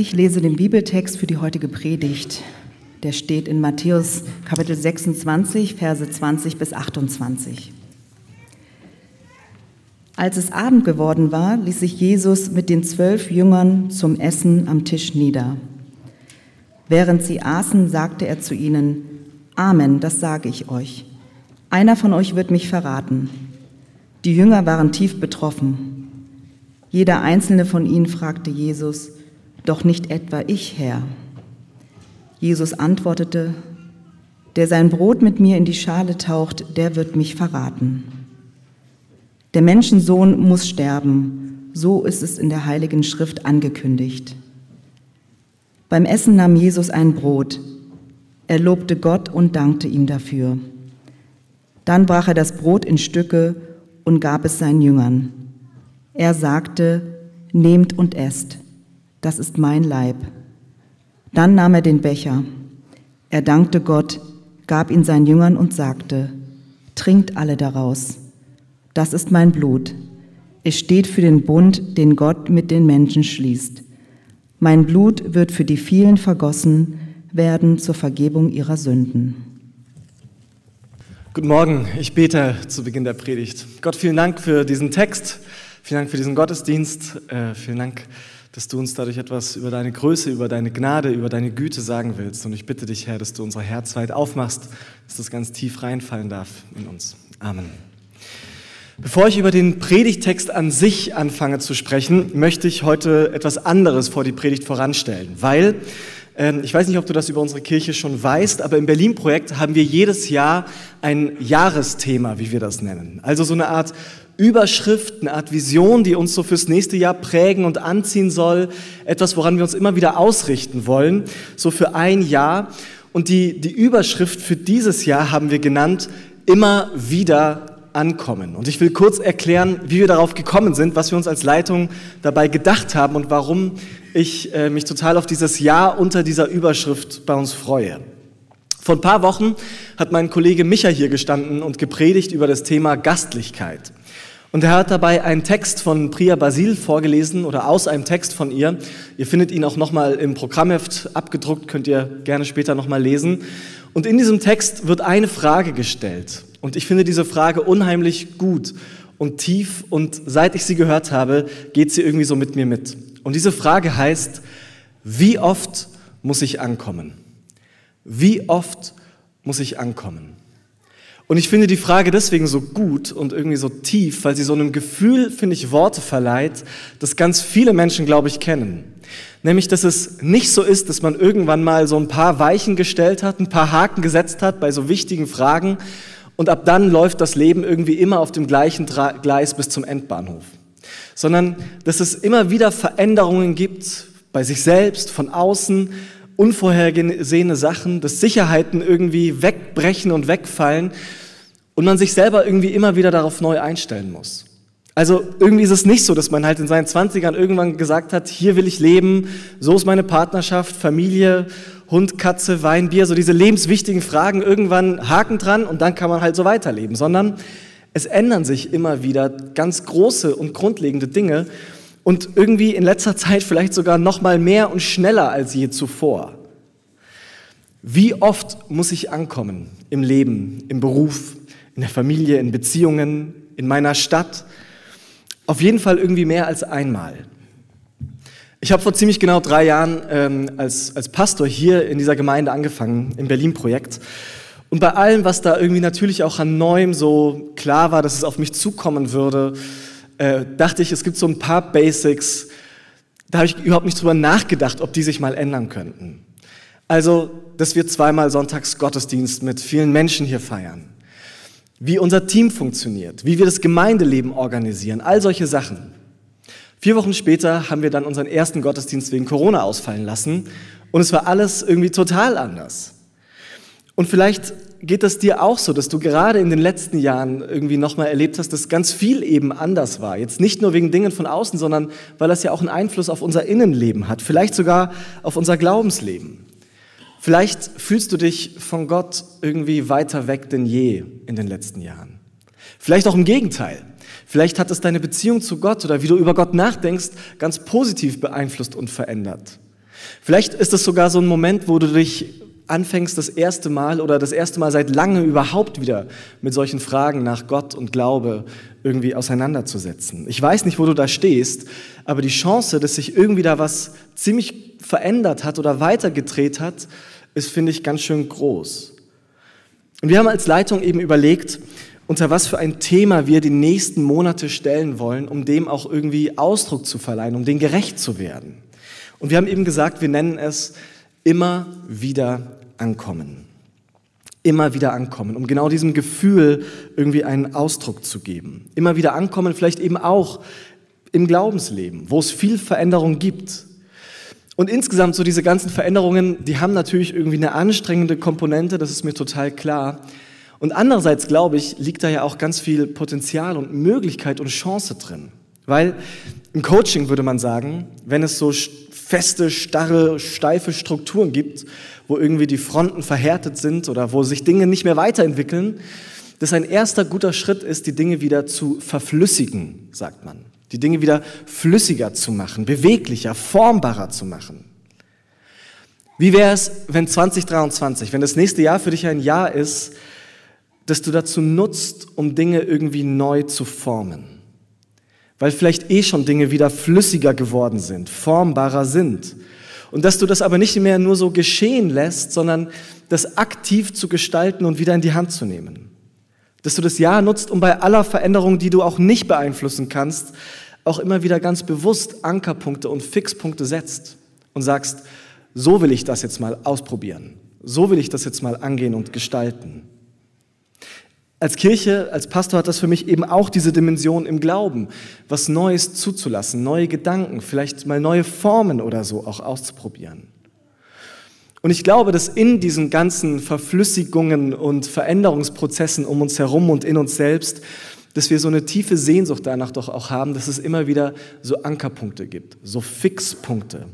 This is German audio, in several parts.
Ich lese den Bibeltext für die heutige Predigt. Der steht in Matthäus Kapitel 26, Verse 20 bis 28. Als es Abend geworden war, ließ sich Jesus mit den zwölf Jüngern zum Essen am Tisch nieder. Während sie aßen, sagte er zu ihnen, Amen, das sage ich euch. Einer von euch wird mich verraten. Die Jünger waren tief betroffen. Jeder einzelne von ihnen fragte Jesus, doch nicht etwa ich, Herr. Jesus antwortete, der sein Brot mit mir in die Schale taucht, der wird mich verraten. Der Menschensohn muss sterben, so ist es in der heiligen Schrift angekündigt. Beim Essen nahm Jesus ein Brot, er lobte Gott und dankte ihm dafür. Dann brach er das Brot in Stücke und gab es seinen Jüngern. Er sagte, nehmt und esst das ist mein Leib. Dann nahm er den Becher. Er dankte Gott, gab ihn seinen Jüngern und sagte, trinkt alle daraus. Das ist mein Blut. Es steht für den Bund, den Gott mit den Menschen schließt. Mein Blut wird für die vielen vergossen werden zur Vergebung ihrer Sünden. Guten Morgen, ich bete zu Beginn der Predigt. Gott, vielen Dank für diesen Text, vielen Dank für diesen Gottesdienst, äh, vielen Dank dass du uns dadurch etwas über deine Größe, über deine Gnade, über deine Güte sagen willst. Und ich bitte dich, Herr, dass du unser Herz weit aufmachst, dass das ganz tief reinfallen darf in uns. Amen. Bevor ich über den Predigtext an sich anfange zu sprechen, möchte ich heute etwas anderes vor die Predigt voranstellen, weil ich weiß nicht, ob du das über unsere Kirche schon weißt, aber im Berlin-Projekt haben wir jedes Jahr ein Jahresthema, wie wir das nennen. Also so eine Art Überschrift, eine Art Vision, die uns so fürs nächste Jahr prägen und anziehen soll, etwas, woran wir uns immer wieder ausrichten wollen, so für ein Jahr. Und die, die Überschrift für dieses Jahr haben wir genannt, immer wieder ankommen. Und ich will kurz erklären, wie wir darauf gekommen sind, was wir uns als Leitung dabei gedacht haben und warum ich äh, mich total auf dieses Jahr unter dieser Überschrift bei uns freue. Vor ein paar Wochen hat mein Kollege Micha hier gestanden und gepredigt über das Thema Gastlichkeit. Und er hat dabei einen Text von Priya Basil vorgelesen oder aus einem Text von ihr. Ihr findet ihn auch nochmal im Programmheft abgedruckt, könnt ihr gerne später nochmal lesen. Und in diesem Text wird eine Frage gestellt. Und ich finde diese Frage unheimlich gut und tief. Und seit ich sie gehört habe, geht sie irgendwie so mit mir mit. Und diese Frage heißt, wie oft muss ich ankommen? Wie oft muss ich ankommen? Und ich finde die Frage deswegen so gut und irgendwie so tief, weil sie so einem Gefühl, finde ich, Worte verleiht, das ganz viele Menschen, glaube ich, kennen. Nämlich, dass es nicht so ist, dass man irgendwann mal so ein paar Weichen gestellt hat, ein paar Haken gesetzt hat bei so wichtigen Fragen und ab dann läuft das Leben irgendwie immer auf dem gleichen Gleis bis zum Endbahnhof. Sondern, dass es immer wieder Veränderungen gibt bei sich selbst, von außen, unvorhergesehene Sachen, dass Sicherheiten irgendwie wegbrechen und wegfallen und man sich selber irgendwie immer wieder darauf neu einstellen muss. Also irgendwie ist es nicht so, dass man halt in seinen Zwanzigern irgendwann gesagt hat, hier will ich leben, so ist meine Partnerschaft, Familie, Hund, Katze, Wein, Bier, so diese lebenswichtigen Fragen, irgendwann Haken dran und dann kann man halt so weiterleben, sondern es ändern sich immer wieder ganz große und grundlegende Dinge und irgendwie in letzter Zeit vielleicht sogar noch mal mehr und schneller als je zuvor. Wie oft muss ich ankommen im Leben, im Beruf, in der Familie, in Beziehungen, in meiner Stadt? Auf jeden Fall irgendwie mehr als einmal. Ich habe vor ziemlich genau drei Jahren ähm, als, als Pastor hier in dieser Gemeinde angefangen, im Berlin-Projekt. Und bei allem, was da irgendwie natürlich auch an Neuem so klar war, dass es auf mich zukommen würde, äh, dachte ich, es gibt so ein paar Basics, da habe ich überhaupt nicht drüber nachgedacht, ob die sich mal ändern könnten. Also, dass wir zweimal Sonntags Gottesdienst mit vielen Menschen hier feiern, wie unser Team funktioniert, wie wir das Gemeindeleben organisieren, all solche Sachen. Vier Wochen später haben wir dann unseren ersten Gottesdienst wegen Corona ausfallen lassen und es war alles irgendwie total anders. Und vielleicht geht das dir auch so, dass du gerade in den letzten Jahren irgendwie nochmal erlebt hast, dass ganz viel eben anders war. Jetzt nicht nur wegen Dingen von außen, sondern weil das ja auch einen Einfluss auf unser Innenleben hat, vielleicht sogar auf unser Glaubensleben. Vielleicht fühlst du dich von Gott irgendwie weiter weg denn je in den letzten Jahren. Vielleicht auch im Gegenteil. Vielleicht hat es deine Beziehung zu Gott oder wie du über Gott nachdenkst, ganz positiv beeinflusst und verändert. Vielleicht ist es sogar so ein Moment, wo du dich anfängst, das erste Mal oder das erste Mal seit langem überhaupt wieder mit solchen Fragen nach Gott und Glaube irgendwie auseinanderzusetzen. Ich weiß nicht, wo du da stehst, aber die Chance, dass sich irgendwie da was ziemlich verändert hat oder weitergedreht hat, ist, finde ich, ganz schön groß. Und wir haben als Leitung eben überlegt, unter was für ein Thema wir die nächsten Monate stellen wollen, um dem auch irgendwie Ausdruck zu verleihen, um dem gerecht zu werden. Und wir haben eben gesagt, wir nennen es immer wieder ankommen. Immer wieder ankommen, um genau diesem Gefühl irgendwie einen Ausdruck zu geben. Immer wieder ankommen, vielleicht eben auch im Glaubensleben, wo es viel Veränderung gibt. Und insgesamt so diese ganzen Veränderungen, die haben natürlich irgendwie eine anstrengende Komponente, das ist mir total klar. Und andererseits, glaube ich, liegt da ja auch ganz viel Potenzial und Möglichkeit und Chance drin. Weil im Coaching würde man sagen, wenn es so feste, starre, steife Strukturen gibt, wo irgendwie die Fronten verhärtet sind oder wo sich Dinge nicht mehr weiterentwickeln, dass ein erster guter Schritt ist, die Dinge wieder zu verflüssigen, sagt man. Die Dinge wieder flüssiger zu machen, beweglicher, formbarer zu machen. Wie wäre es, wenn 2023, wenn das nächste Jahr für dich ein Jahr ist, dass du dazu nutzt, um Dinge irgendwie neu zu formen? Weil vielleicht eh schon Dinge wieder flüssiger geworden sind, formbarer sind. Und dass du das aber nicht mehr nur so geschehen lässt, sondern das aktiv zu gestalten und wieder in die Hand zu nehmen. Dass du das Jahr nutzt, um bei aller Veränderung, die du auch nicht beeinflussen kannst, auch immer wieder ganz bewusst Ankerpunkte und Fixpunkte setzt und sagst, so will ich das jetzt mal ausprobieren. So will ich das jetzt mal angehen und gestalten. Als Kirche, als Pastor hat das für mich eben auch diese Dimension im Glauben, was Neues zuzulassen, neue Gedanken, vielleicht mal neue Formen oder so auch auszuprobieren. Und ich glaube, dass in diesen ganzen Verflüssigungen und Veränderungsprozessen um uns herum und in uns selbst, dass wir so eine tiefe Sehnsucht danach doch auch haben, dass es immer wieder so Ankerpunkte gibt, so Fixpunkte,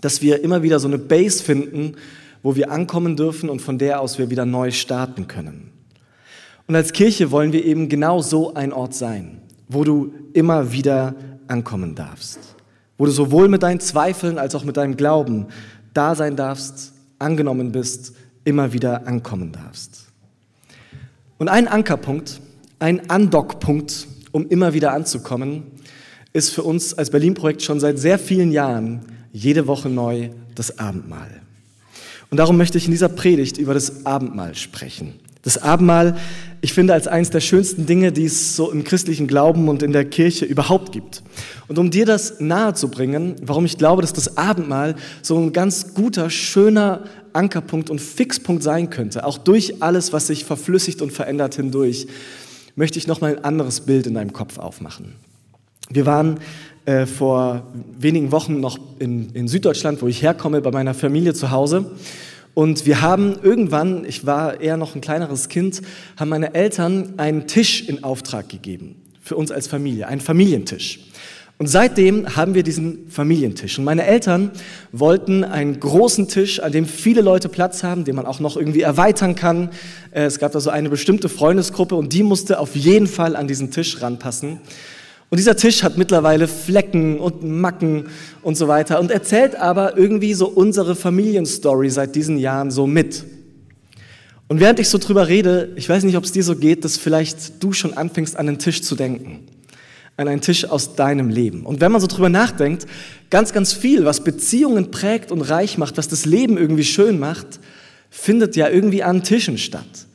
dass wir immer wieder so eine Base finden, wo wir ankommen dürfen und von der aus wir wieder neu starten können. Und als Kirche wollen wir eben genau so ein Ort sein, wo du immer wieder ankommen darfst, wo du sowohl mit deinen Zweifeln als auch mit deinem Glauben da sein darfst, angenommen bist, immer wieder ankommen darfst. Und ein Ankerpunkt, ein Andockpunkt, um immer wieder anzukommen, ist für uns als Berlin-Projekt schon seit sehr vielen Jahren jede Woche neu das Abendmahl. Und darum möchte ich in dieser Predigt über das Abendmahl sprechen. Das Abendmahl, ich finde, als eines der schönsten Dinge, die es so im christlichen Glauben und in der Kirche überhaupt gibt. Und um dir das nahezubringen, warum ich glaube, dass das Abendmahl so ein ganz guter, schöner Ankerpunkt und Fixpunkt sein könnte, auch durch alles, was sich verflüssigt und verändert hindurch, möchte ich nochmal ein anderes Bild in deinem Kopf aufmachen. Wir waren äh, vor wenigen Wochen noch in, in Süddeutschland, wo ich herkomme, bei meiner Familie zu Hause. Und wir haben irgendwann, ich war eher noch ein kleineres Kind, haben meine Eltern einen Tisch in Auftrag gegeben für uns als Familie, einen Familientisch. Und seitdem haben wir diesen Familientisch. Und meine Eltern wollten einen großen Tisch, an dem viele Leute Platz haben, den man auch noch irgendwie erweitern kann. Äh, es gab da so eine bestimmte Freundesgruppe und die musste auf jeden Fall an diesen Tisch ranpassen. Und dieser Tisch hat mittlerweile Flecken und Macken und so weiter und erzählt aber irgendwie so unsere Familienstory seit diesen Jahren so mit. Und während ich so drüber rede, ich weiß nicht, ob es dir so geht, dass vielleicht du schon anfängst, an den Tisch zu denken. An einen Tisch aus deinem Leben. Und wenn man so drüber nachdenkt, ganz, ganz viel, was Beziehungen prägt und reich macht, was das Leben irgendwie schön macht, findet ja irgendwie an Tischen statt.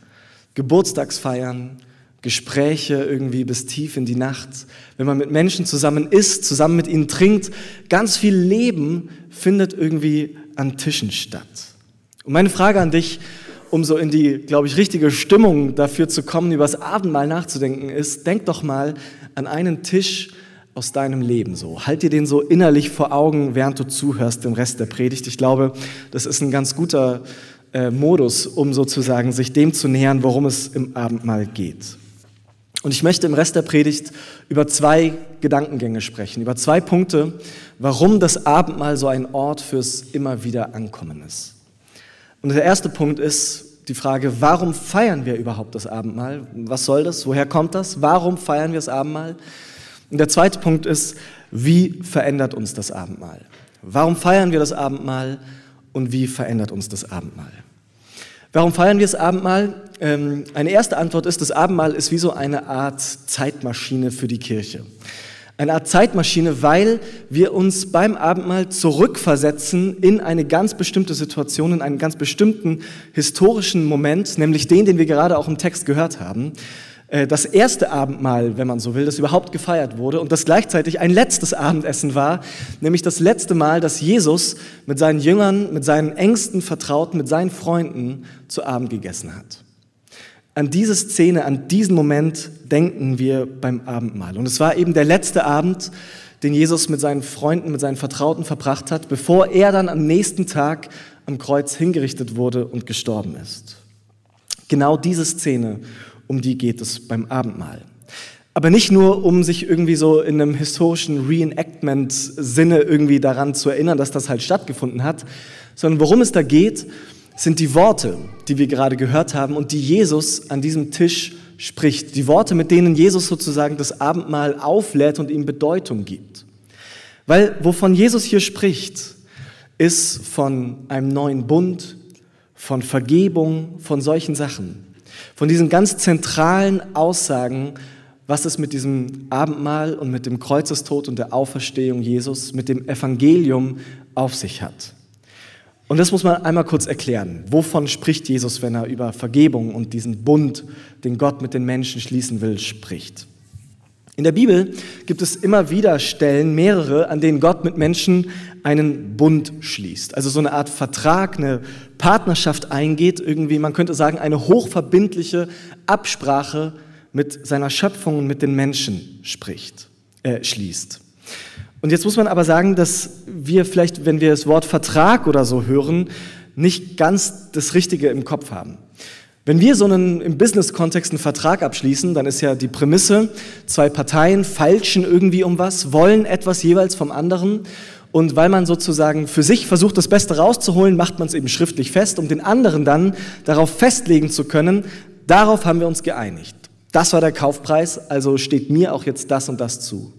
Geburtstagsfeiern, Gespräche irgendwie bis tief in die Nacht, wenn man mit Menschen zusammen isst, zusammen mit ihnen trinkt, ganz viel Leben findet irgendwie an Tischen statt. Und meine Frage an dich, um so in die, glaube ich, richtige Stimmung dafür zu kommen, über das Abendmahl nachzudenken, ist, denk doch mal an einen Tisch aus deinem Leben so. Halt dir den so innerlich vor Augen, während du zuhörst den Rest der Predigt. Ich glaube, das ist ein ganz guter äh, Modus, um sozusagen sich dem zu nähern, worum es im Abendmahl geht. Und ich möchte im Rest der Predigt über zwei Gedankengänge sprechen, über zwei Punkte, warum das Abendmahl so ein Ort fürs immer wieder Ankommen ist. Und der erste Punkt ist die Frage, warum feiern wir überhaupt das Abendmahl? Was soll das? Woher kommt das? Warum feiern wir das Abendmahl? Und der zweite Punkt ist, wie verändert uns das Abendmahl? Warum feiern wir das Abendmahl und wie verändert uns das Abendmahl? Warum feiern wir das Abendmahl? Ähm, eine erste Antwort ist, das Abendmahl ist wie so eine Art Zeitmaschine für die Kirche. Eine Art Zeitmaschine, weil wir uns beim Abendmahl zurückversetzen in eine ganz bestimmte Situation, in einen ganz bestimmten historischen Moment, nämlich den, den wir gerade auch im Text gehört haben. Äh, das erste Abendmahl, wenn man so will, das überhaupt gefeiert wurde und das gleichzeitig ein letztes Abendessen war, nämlich das letzte Mal, dass Jesus mit seinen Jüngern, mit seinen engsten Vertrauten, mit seinen Freunden zu Abend gegessen hat. An diese Szene, an diesen Moment denken wir beim Abendmahl. Und es war eben der letzte Abend, den Jesus mit seinen Freunden, mit seinen Vertrauten verbracht hat, bevor er dann am nächsten Tag am Kreuz hingerichtet wurde und gestorben ist. Genau diese Szene um die geht es beim Abendmahl. Aber nicht nur, um sich irgendwie so in einem historischen Reenactment-Sinne irgendwie daran zu erinnern, dass das halt stattgefunden hat, sondern worum es da geht, sind die Worte, die wir gerade gehört haben und die Jesus an diesem Tisch spricht. Die Worte, mit denen Jesus sozusagen das Abendmahl auflädt und ihm Bedeutung gibt. Weil wovon Jesus hier spricht, ist von einem neuen Bund, von Vergebung, von solchen Sachen von diesen ganz zentralen Aussagen, was es mit diesem Abendmahl und mit dem Kreuzestod und der Auferstehung Jesus, mit dem Evangelium auf sich hat. Und das muss man einmal kurz erklären. Wovon spricht Jesus, wenn er über Vergebung und diesen Bund, den Gott mit den Menschen schließen will, spricht? In der Bibel gibt es immer wieder Stellen, mehrere, an denen Gott mit Menschen einen Bund schließt. Also so eine Art Vertrag, eine Partnerschaft eingeht, irgendwie, man könnte sagen, eine hochverbindliche Absprache mit seiner Schöpfung und mit den Menschen spricht, äh, schließt. Und jetzt muss man aber sagen, dass wir vielleicht, wenn wir das Wort Vertrag oder so hören, nicht ganz das Richtige im Kopf haben. Wenn wir so einen im Business-Kontext einen Vertrag abschließen, dann ist ja die Prämisse, zwei Parteien feilschen irgendwie um was, wollen etwas jeweils vom anderen und weil man sozusagen für sich versucht, das Beste rauszuholen, macht man es eben schriftlich fest, um den anderen dann darauf festlegen zu können, darauf haben wir uns geeinigt. Das war der Kaufpreis, also steht mir auch jetzt das und das zu.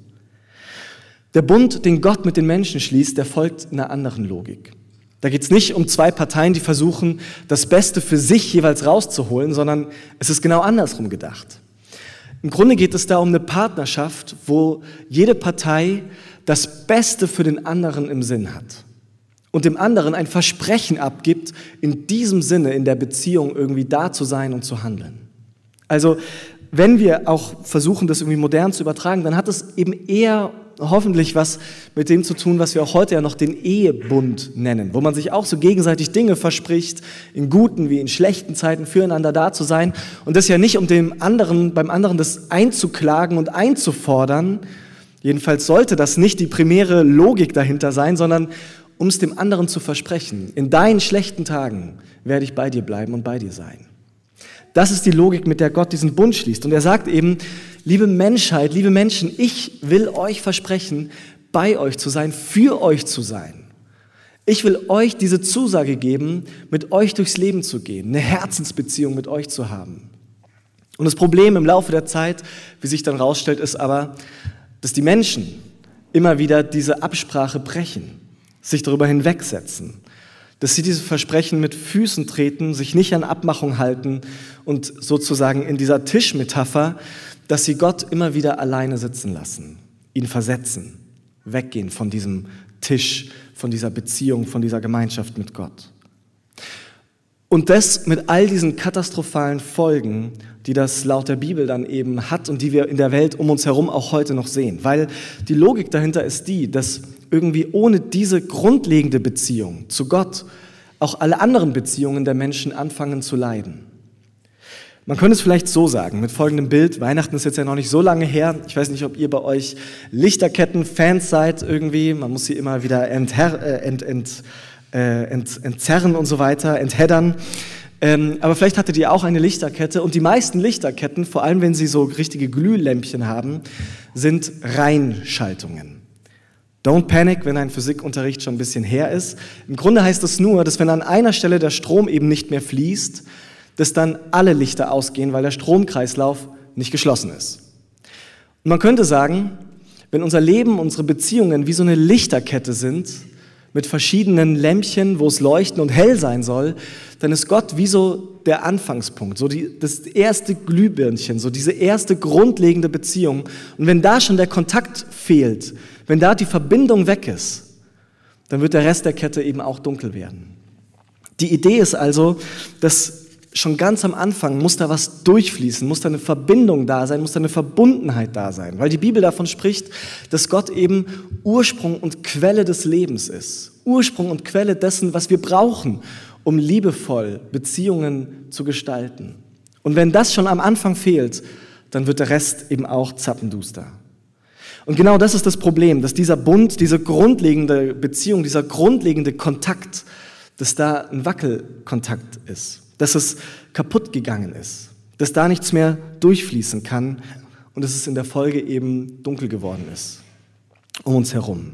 Der Bund, den Gott mit den Menschen schließt, der folgt einer anderen Logik. Da geht es nicht um zwei Parteien, die versuchen, das Beste für sich jeweils rauszuholen, sondern es ist genau andersrum gedacht. Im Grunde geht es da um eine Partnerschaft, wo jede Partei das Beste für den anderen im Sinn hat und dem anderen ein Versprechen abgibt, in diesem Sinne in der Beziehung irgendwie da zu sein und zu handeln. Also wenn wir auch versuchen, das irgendwie modern zu übertragen, dann hat es eben eher hoffentlich was mit dem zu tun, was wir auch heute ja noch den Ehebund nennen, wo man sich auch so gegenseitig Dinge verspricht, in guten wie in schlechten Zeiten füreinander da zu sein und das ja nicht um dem anderen, beim anderen das einzuklagen und einzufordern. Jedenfalls sollte das nicht die primäre Logik dahinter sein, sondern um es dem anderen zu versprechen. In deinen schlechten Tagen werde ich bei dir bleiben und bei dir sein. Das ist die Logik, mit der Gott diesen Bund schließt. Und er sagt eben, liebe Menschheit, liebe Menschen, ich will euch versprechen, bei euch zu sein, für euch zu sein. Ich will euch diese Zusage geben, mit euch durchs Leben zu gehen, eine Herzensbeziehung mit euch zu haben. Und das Problem im Laufe der Zeit, wie sich dann rausstellt, ist aber, dass die Menschen immer wieder diese Absprache brechen, sich darüber hinwegsetzen dass sie diese Versprechen mit Füßen treten, sich nicht an Abmachung halten und sozusagen in dieser Tischmetapher, dass sie Gott immer wieder alleine sitzen lassen, ihn versetzen, weggehen von diesem Tisch, von dieser Beziehung, von dieser Gemeinschaft mit Gott. Und das mit all diesen katastrophalen Folgen, die das laut der Bibel dann eben hat und die wir in der Welt um uns herum auch heute noch sehen. Weil die Logik dahinter ist die, dass irgendwie ohne diese grundlegende Beziehung zu Gott auch alle anderen Beziehungen der Menschen anfangen zu leiden. Man könnte es vielleicht so sagen, mit folgendem Bild. Weihnachten ist jetzt ja noch nicht so lange her. Ich weiß nicht, ob ihr bei euch Lichterketten-Fans seid irgendwie. Man muss sie immer wieder enther, äh, ent, ent, äh, ent, entzerren und so weiter, entheddern. Ähm, aber vielleicht hattet ihr auch eine Lichterkette und die meisten Lichterketten, vor allem wenn sie so richtige Glühlämpchen haben, sind Reinschaltungen. Don't panic, wenn dein Physikunterricht schon ein bisschen her ist. Im Grunde heißt es nur, dass wenn an einer Stelle der Strom eben nicht mehr fließt, dass dann alle Lichter ausgehen, weil der Stromkreislauf nicht geschlossen ist. Und man könnte sagen, wenn unser Leben, unsere Beziehungen wie so eine Lichterkette sind, mit verschiedenen Lämpchen, wo es leuchten und hell sein soll, dann ist Gott wie so der Anfangspunkt, so die, das erste Glühbirnchen, so diese erste grundlegende Beziehung. Und wenn da schon der Kontakt fehlt, wenn da die Verbindung weg ist, dann wird der Rest der Kette eben auch dunkel werden. Die Idee ist also, dass schon ganz am Anfang muss da was durchfließen, muss da eine Verbindung da sein, muss da eine Verbundenheit da sein, weil die Bibel davon spricht, dass Gott eben Ursprung und Quelle des Lebens ist. Ursprung und Quelle dessen, was wir brauchen, um liebevoll Beziehungen zu gestalten. Und wenn das schon am Anfang fehlt, dann wird der Rest eben auch zappenduster. Und genau das ist das Problem, dass dieser Bund, diese grundlegende Beziehung, dieser grundlegende Kontakt, dass da ein Wackelkontakt ist dass es kaputt gegangen ist, dass da nichts mehr durchfließen kann und dass es in der Folge eben dunkel geworden ist um uns herum.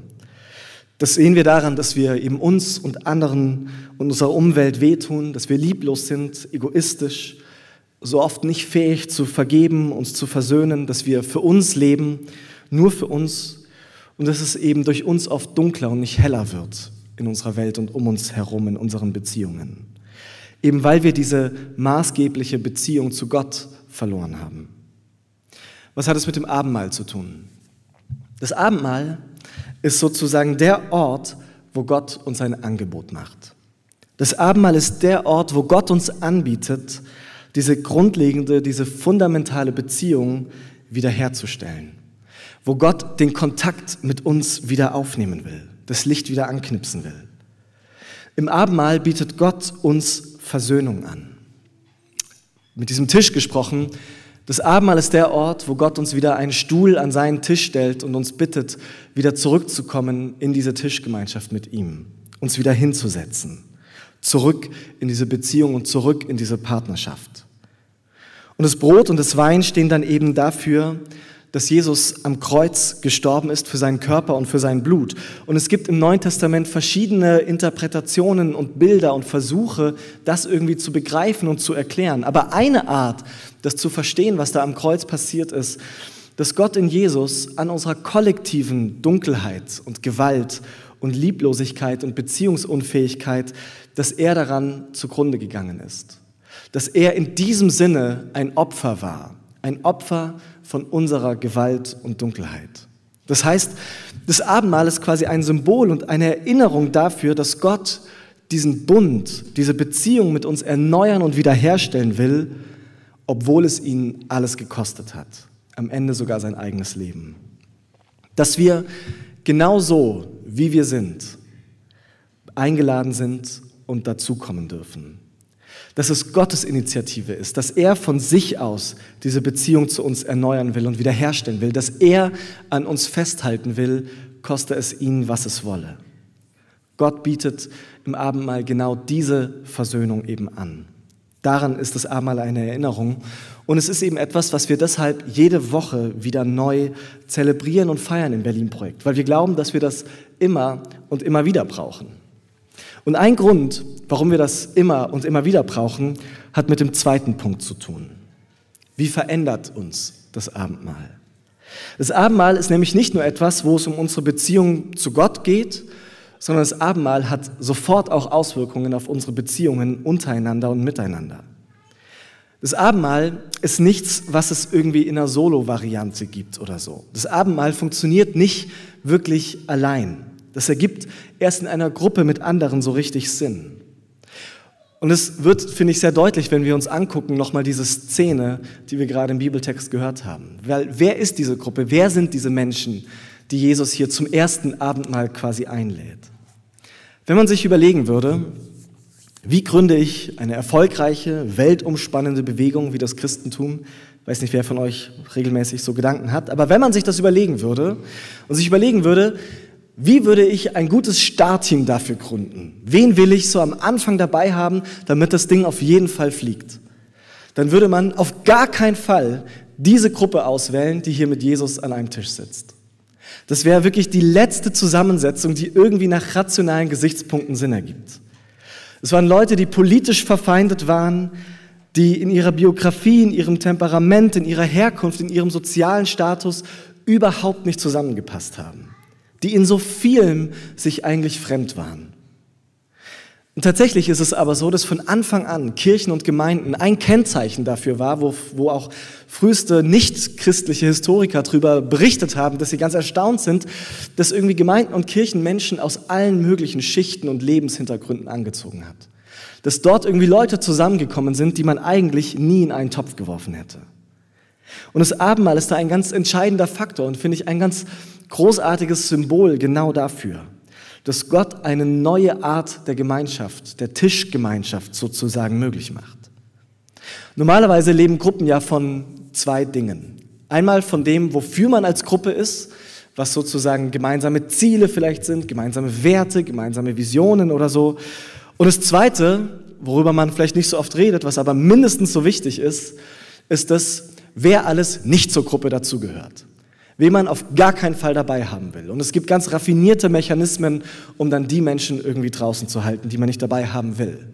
Das sehen wir daran, dass wir eben uns und anderen und unserer Umwelt wehtun, dass wir lieblos sind, egoistisch, so oft nicht fähig zu vergeben, uns zu versöhnen, dass wir für uns leben, nur für uns und dass es eben durch uns oft dunkler und nicht heller wird in unserer Welt und um uns herum, in unseren Beziehungen eben weil wir diese maßgebliche Beziehung zu Gott verloren haben. Was hat es mit dem Abendmahl zu tun? Das Abendmahl ist sozusagen der Ort, wo Gott uns ein Angebot macht. Das Abendmahl ist der Ort, wo Gott uns anbietet, diese grundlegende, diese fundamentale Beziehung wiederherzustellen. Wo Gott den Kontakt mit uns wieder aufnehmen will, das Licht wieder anknipsen will. Im Abendmahl bietet Gott uns Versöhnung an. Mit diesem Tisch gesprochen, das Abendmahl ist der Ort, wo Gott uns wieder einen Stuhl an seinen Tisch stellt und uns bittet, wieder zurückzukommen in diese Tischgemeinschaft mit ihm, uns wieder hinzusetzen, zurück in diese Beziehung und zurück in diese Partnerschaft. Und das Brot und das Wein stehen dann eben dafür, dass Jesus am Kreuz gestorben ist für seinen Körper und für sein Blut. Und es gibt im Neuen Testament verschiedene Interpretationen und Bilder und Versuche, das irgendwie zu begreifen und zu erklären. Aber eine Art, das zu verstehen, was da am Kreuz passiert ist, dass Gott in Jesus an unserer kollektiven Dunkelheit und Gewalt und Lieblosigkeit und Beziehungsunfähigkeit, dass er daran zugrunde gegangen ist. Dass er in diesem Sinne ein Opfer war. Ein Opfer von unserer Gewalt und Dunkelheit. Das heißt, das Abendmahl ist quasi ein Symbol und eine Erinnerung dafür, dass Gott diesen Bund, diese Beziehung mit uns erneuern und wiederherstellen will, obwohl es ihn alles gekostet hat. Am Ende sogar sein eigenes Leben. Dass wir genauso, wie wir sind, eingeladen sind und dazukommen dürfen dass es Gottes Initiative ist, dass er von sich aus diese Beziehung zu uns erneuern will und wiederherstellen will, dass er an uns festhalten will, koste es ihn, was es wolle. Gott bietet im Abendmahl genau diese Versöhnung eben an. Daran ist das Abendmahl eine Erinnerung. Und es ist eben etwas, was wir deshalb jede Woche wieder neu zelebrieren und feiern im Berlin-Projekt, weil wir glauben, dass wir das immer und immer wieder brauchen. Und ein Grund, warum wir das immer und immer wieder brauchen, hat mit dem zweiten Punkt zu tun. Wie verändert uns das Abendmahl? Das Abendmahl ist nämlich nicht nur etwas, wo es um unsere Beziehung zu Gott geht, sondern das Abendmahl hat sofort auch Auswirkungen auf unsere Beziehungen untereinander und miteinander. Das Abendmahl ist nichts, was es irgendwie in einer Solo-Variante gibt oder so. Das Abendmahl funktioniert nicht wirklich allein. Das ergibt erst in einer Gruppe mit anderen so richtig Sinn. Und es wird, finde ich, sehr deutlich, wenn wir uns angucken, nochmal diese Szene, die wir gerade im Bibeltext gehört haben. Weil wer ist diese Gruppe? Wer sind diese Menschen, die Jesus hier zum ersten Abendmahl quasi einlädt? Wenn man sich überlegen würde, wie gründe ich eine erfolgreiche, weltumspannende Bewegung wie das Christentum? Ich weiß nicht, wer von euch regelmäßig so Gedanken hat, aber wenn man sich das überlegen würde und sich überlegen würde, wie würde ich ein gutes Startteam dafür gründen? Wen will ich so am Anfang dabei haben, damit das Ding auf jeden Fall fliegt? Dann würde man auf gar keinen Fall diese Gruppe auswählen, die hier mit Jesus an einem Tisch sitzt. Das wäre wirklich die letzte Zusammensetzung, die irgendwie nach rationalen Gesichtspunkten Sinn ergibt. Es waren Leute, die politisch verfeindet waren, die in ihrer Biografie, in ihrem Temperament, in ihrer Herkunft, in ihrem sozialen Status überhaupt nicht zusammengepasst haben die in so vielem sich eigentlich fremd waren. Und tatsächlich ist es aber so, dass von Anfang an Kirchen und Gemeinden ein Kennzeichen dafür war, wo, wo auch früheste nicht-christliche Historiker darüber berichtet haben, dass sie ganz erstaunt sind, dass irgendwie Gemeinden und Kirchen Menschen aus allen möglichen Schichten und Lebenshintergründen angezogen hat. Dass dort irgendwie Leute zusammengekommen sind, die man eigentlich nie in einen Topf geworfen hätte. Und das Abendmahl ist da ein ganz entscheidender Faktor und finde ich ein ganz großartiges Symbol genau dafür dass Gott eine neue Art der Gemeinschaft, der Tischgemeinschaft sozusagen möglich macht. Normalerweise leben Gruppen ja von zwei Dingen. Einmal von dem, wofür man als Gruppe ist, was sozusagen gemeinsame Ziele vielleicht sind, gemeinsame Werte, gemeinsame Visionen oder so. Und das Zweite, worüber man vielleicht nicht so oft redet, was aber mindestens so wichtig ist, ist das, wer alles nicht zur Gruppe dazugehört wen man auf gar keinen Fall dabei haben will. Und es gibt ganz raffinierte Mechanismen, um dann die Menschen irgendwie draußen zu halten, die man nicht dabei haben will.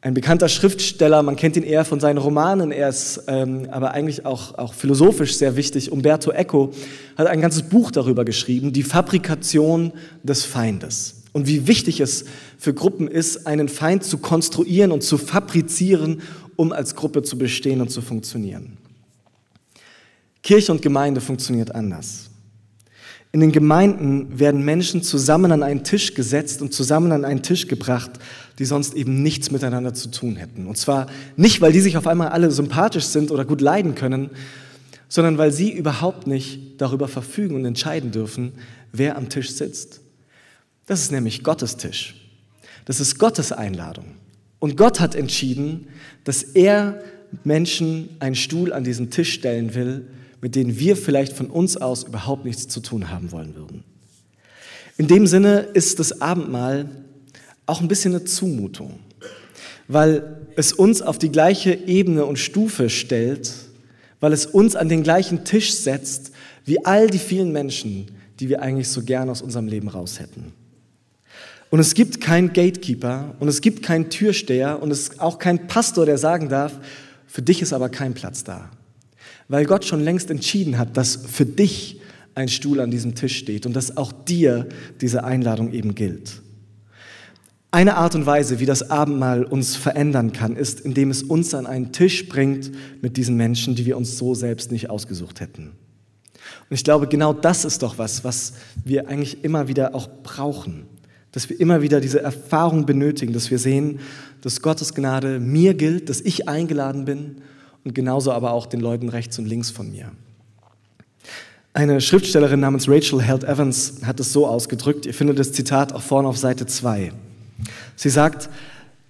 Ein bekannter Schriftsteller, man kennt ihn eher von seinen Romanen, er ist ähm, aber eigentlich auch, auch philosophisch sehr wichtig, Umberto Eco, hat ein ganzes Buch darüber geschrieben, die Fabrikation des Feindes. Und wie wichtig es für Gruppen ist, einen Feind zu konstruieren und zu fabrizieren, um als Gruppe zu bestehen und zu funktionieren. Kirche und Gemeinde funktioniert anders. In den Gemeinden werden Menschen zusammen an einen Tisch gesetzt und zusammen an einen Tisch gebracht, die sonst eben nichts miteinander zu tun hätten. Und zwar nicht, weil die sich auf einmal alle sympathisch sind oder gut leiden können, sondern weil sie überhaupt nicht darüber verfügen und entscheiden dürfen, wer am Tisch sitzt. Das ist nämlich Gottes Tisch. Das ist Gottes Einladung. Und Gott hat entschieden, dass er Menschen einen Stuhl an diesen Tisch stellen will, mit denen wir vielleicht von uns aus überhaupt nichts zu tun haben wollen würden. In dem Sinne ist das Abendmahl auch ein bisschen eine Zumutung, weil es uns auf die gleiche Ebene und Stufe stellt, weil es uns an den gleichen Tisch setzt wie all die vielen Menschen, die wir eigentlich so gern aus unserem Leben raus hätten. Und es gibt keinen Gatekeeper und es gibt keinen Türsteher und es ist auch keinen Pastor, der sagen darf, für dich ist aber kein Platz da weil Gott schon längst entschieden hat, dass für dich ein Stuhl an diesem Tisch steht und dass auch dir diese Einladung eben gilt. Eine Art und Weise, wie das Abendmahl uns verändern kann, ist, indem es uns an einen Tisch bringt mit diesen Menschen, die wir uns so selbst nicht ausgesucht hätten. Und ich glaube, genau das ist doch was, was wir eigentlich immer wieder auch brauchen. Dass wir immer wieder diese Erfahrung benötigen, dass wir sehen, dass Gottes Gnade mir gilt, dass ich eingeladen bin und genauso aber auch den Leuten rechts und links von mir. Eine Schriftstellerin namens Rachel Held Evans hat es so ausgedrückt, ihr findet das Zitat auch vorne auf Seite 2. Sie sagt,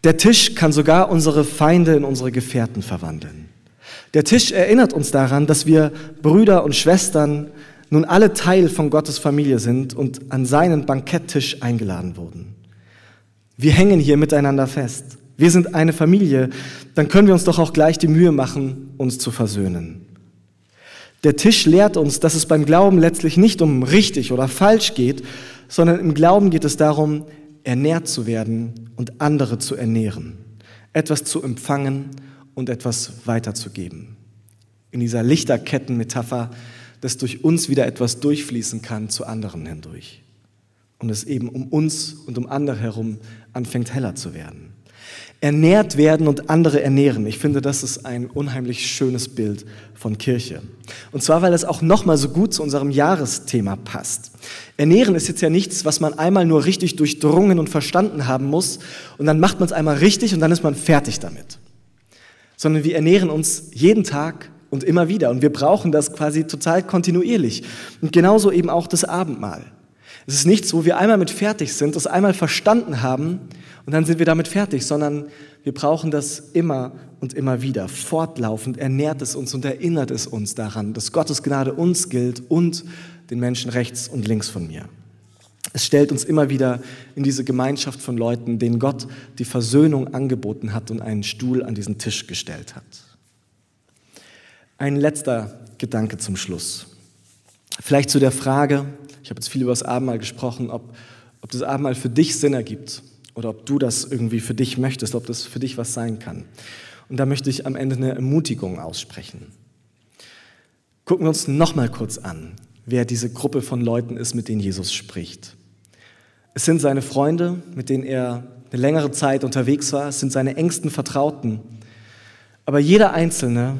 der Tisch kann sogar unsere Feinde in unsere Gefährten verwandeln. Der Tisch erinnert uns daran, dass wir Brüder und Schwestern nun alle Teil von Gottes Familie sind und an seinen Banketttisch eingeladen wurden. Wir hängen hier miteinander fest. Wir sind eine Familie, dann können wir uns doch auch gleich die Mühe machen, uns zu versöhnen. Der Tisch lehrt uns, dass es beim Glauben letztlich nicht um richtig oder falsch geht, sondern im Glauben geht es darum, ernährt zu werden und andere zu ernähren, etwas zu empfangen und etwas weiterzugeben. In dieser Lichterkettenmetapher, dass durch uns wieder etwas durchfließen kann zu anderen hindurch. Und es eben um uns und um andere herum anfängt heller zu werden ernährt werden und andere ernähren. Ich finde, das ist ein unheimlich schönes Bild von Kirche. Und zwar, weil es auch nochmal so gut zu unserem Jahresthema passt. Ernähren ist jetzt ja nichts, was man einmal nur richtig durchdrungen und verstanden haben muss und dann macht man es einmal richtig und dann ist man fertig damit. Sondern wir ernähren uns jeden Tag und immer wieder und wir brauchen das quasi total kontinuierlich. Und genauso eben auch das Abendmahl. Es ist nichts, wo wir einmal mit fertig sind, das einmal verstanden haben und dann sind wir damit fertig, sondern wir brauchen das immer und immer wieder. Fortlaufend ernährt es uns und erinnert es uns daran, dass Gottes Gnade uns gilt und den Menschen rechts und links von mir. Es stellt uns immer wieder in diese Gemeinschaft von Leuten, denen Gott die Versöhnung angeboten hat und einen Stuhl an diesen Tisch gestellt hat. Ein letzter Gedanke zum Schluss. Vielleicht zu der Frage, ich habe jetzt viel über das Abendmahl gesprochen, ob, ob das Abendmahl für dich Sinn ergibt oder ob du das irgendwie für dich möchtest, ob das für dich was sein kann. Und da möchte ich am Ende eine Ermutigung aussprechen. Gucken wir uns noch mal kurz an, wer diese Gruppe von Leuten ist, mit denen Jesus spricht. Es sind seine Freunde, mit denen er eine längere Zeit unterwegs war, es sind seine engsten Vertrauten. Aber jeder Einzelne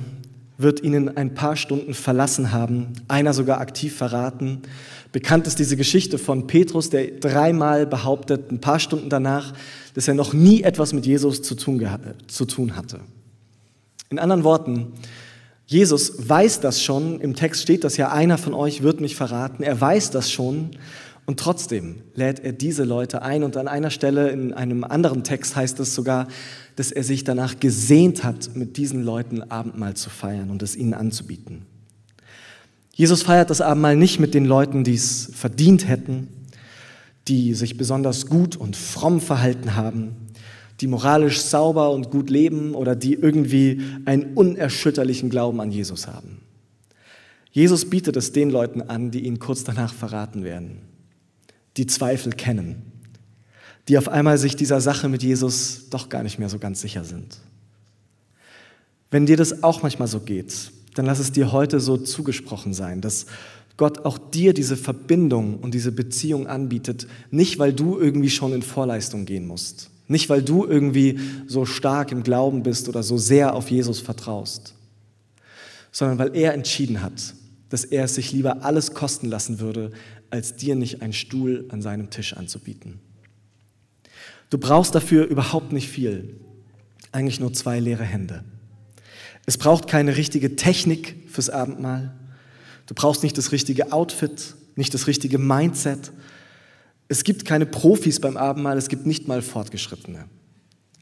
wird ihn in ein paar Stunden verlassen haben, einer sogar aktiv verraten. Bekannt ist diese Geschichte von Petrus, der dreimal behauptet, ein paar Stunden danach, dass er noch nie etwas mit Jesus zu tun, zu tun hatte. In anderen Worten, Jesus weiß das schon, im Text steht das ja, einer von euch wird mich verraten, er weiß das schon und trotzdem lädt er diese Leute ein und an einer Stelle in einem anderen Text heißt es sogar, dass er sich danach gesehnt hat, mit diesen Leuten Abendmahl zu feiern und es ihnen anzubieten. Jesus feiert das Abendmahl nicht mit den Leuten, die es verdient hätten, die sich besonders gut und fromm verhalten haben, die moralisch sauber und gut leben oder die irgendwie einen unerschütterlichen Glauben an Jesus haben. Jesus bietet es den Leuten an, die ihn kurz danach verraten werden, die Zweifel kennen, die auf einmal sich dieser Sache mit Jesus doch gar nicht mehr so ganz sicher sind. Wenn dir das auch manchmal so geht, dann lass es dir heute so zugesprochen sein, dass Gott auch dir diese Verbindung und diese Beziehung anbietet, nicht weil du irgendwie schon in Vorleistung gehen musst, nicht, weil du irgendwie so stark im Glauben bist oder so sehr auf Jesus vertraust, sondern weil er entschieden hat, dass er es sich lieber alles kosten lassen würde, als dir nicht einen Stuhl an seinem Tisch anzubieten. Du brauchst dafür überhaupt nicht viel, eigentlich nur zwei leere Hände. Es braucht keine richtige Technik fürs Abendmahl. Du brauchst nicht das richtige Outfit, nicht das richtige Mindset, es gibt keine Profis beim Abendmahl, es gibt nicht mal Fortgeschrittene.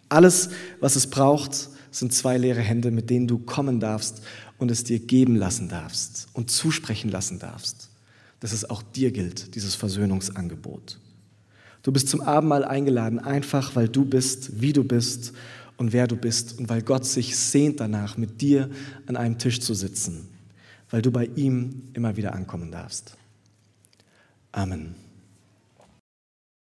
Alles, was es braucht, sind zwei leere Hände, mit denen du kommen darfst und es dir geben lassen darfst und zusprechen lassen darfst, dass es auch dir gilt, dieses Versöhnungsangebot. Du bist zum Abendmahl eingeladen, einfach weil du bist, wie du bist und wer du bist und weil Gott sich sehnt danach, mit dir an einem Tisch zu sitzen, weil du bei ihm immer wieder ankommen darfst. Amen.